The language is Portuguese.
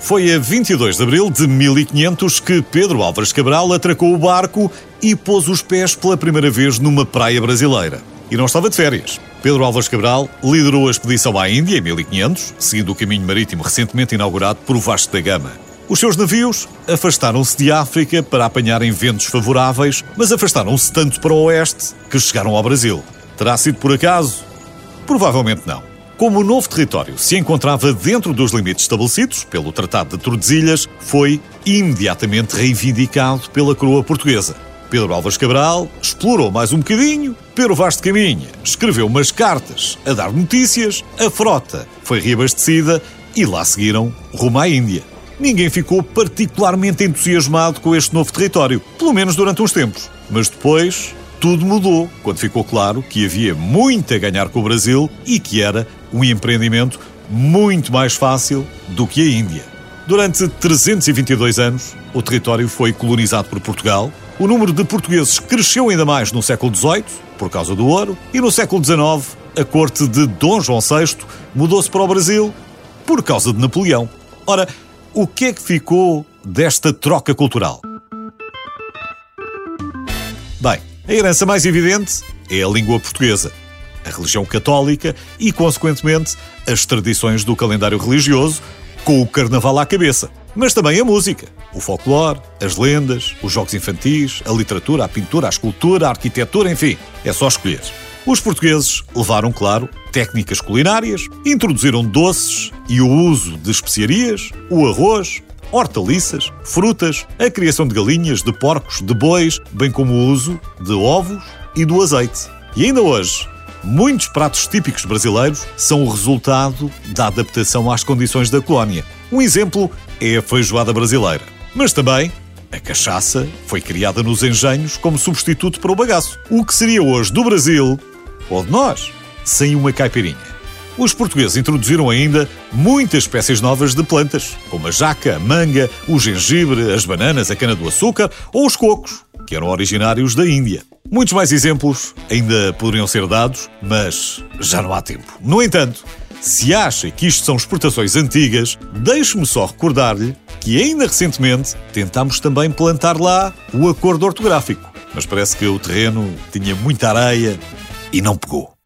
Foi a 22 de abril de 1500 que Pedro Álvares Cabral atracou o barco e pôs os pés pela primeira vez numa praia brasileira. E não estava de férias. Pedro Álvares Cabral liderou a expedição à Índia em 1500, seguindo o caminho marítimo recentemente inaugurado por Vasco da Gama. Os seus navios afastaram-se de África para apanharem ventos favoráveis, mas afastaram-se tanto para o oeste que chegaram ao Brasil. Terá sido por acaso? Provavelmente não. Como o novo território se encontrava dentro dos limites estabelecidos pelo Tratado de Tordesilhas, foi imediatamente reivindicado pela coroa portuguesa. Pedro Álvares Cabral explorou mais um bocadinho, pelo vasto caminho, escreveu umas cartas a dar notícias, a frota foi reabastecida e lá seguiram rumo à Índia. Ninguém ficou particularmente entusiasmado com este novo território, pelo menos durante uns tempos. Mas depois tudo mudou quando ficou claro que havia muito a ganhar com o Brasil e que era um empreendimento muito mais fácil do que a Índia. Durante 322 anos, o território foi colonizado por Portugal. O número de portugueses cresceu ainda mais no século XVIII, por causa do ouro, e no século XIX, a corte de Dom João VI mudou-se para o Brasil por causa de Napoleão. Ora, o que é que ficou desta troca cultural? Bem, a herança mais evidente é a língua portuguesa, a religião católica e, consequentemente, as tradições do calendário religioso, com o carnaval à cabeça. Mas também a música, o folclore, as lendas, os jogos infantis, a literatura, a pintura, a escultura, a arquitetura, enfim, é só escolher. Os portugueses levaram, claro, técnicas culinárias, introduziram doces e o uso de especiarias, o arroz, hortaliças, frutas, a criação de galinhas, de porcos, de bois, bem como o uso de ovos e do azeite. E ainda hoje, muitos pratos típicos brasileiros são o resultado da adaptação às condições da colónia. Um exemplo é a feijoada brasileira. Mas também a cachaça foi criada nos engenhos como substituto para o bagaço. O que seria hoje do Brasil, ou de nós, sem uma caipirinha? Os portugueses introduziram ainda muitas espécies novas de plantas, como a jaca, a manga, o gengibre, as bananas, a cana-do-açúcar ou os cocos, que eram originários da Índia. Muitos mais exemplos ainda poderiam ser dados, mas já não há tempo. No entanto, se acha que isto são exportações antigas, deixe-me só recordar-lhe que ainda recentemente tentámos também plantar lá o acordo ortográfico. Mas parece que o terreno tinha muita areia e não pegou.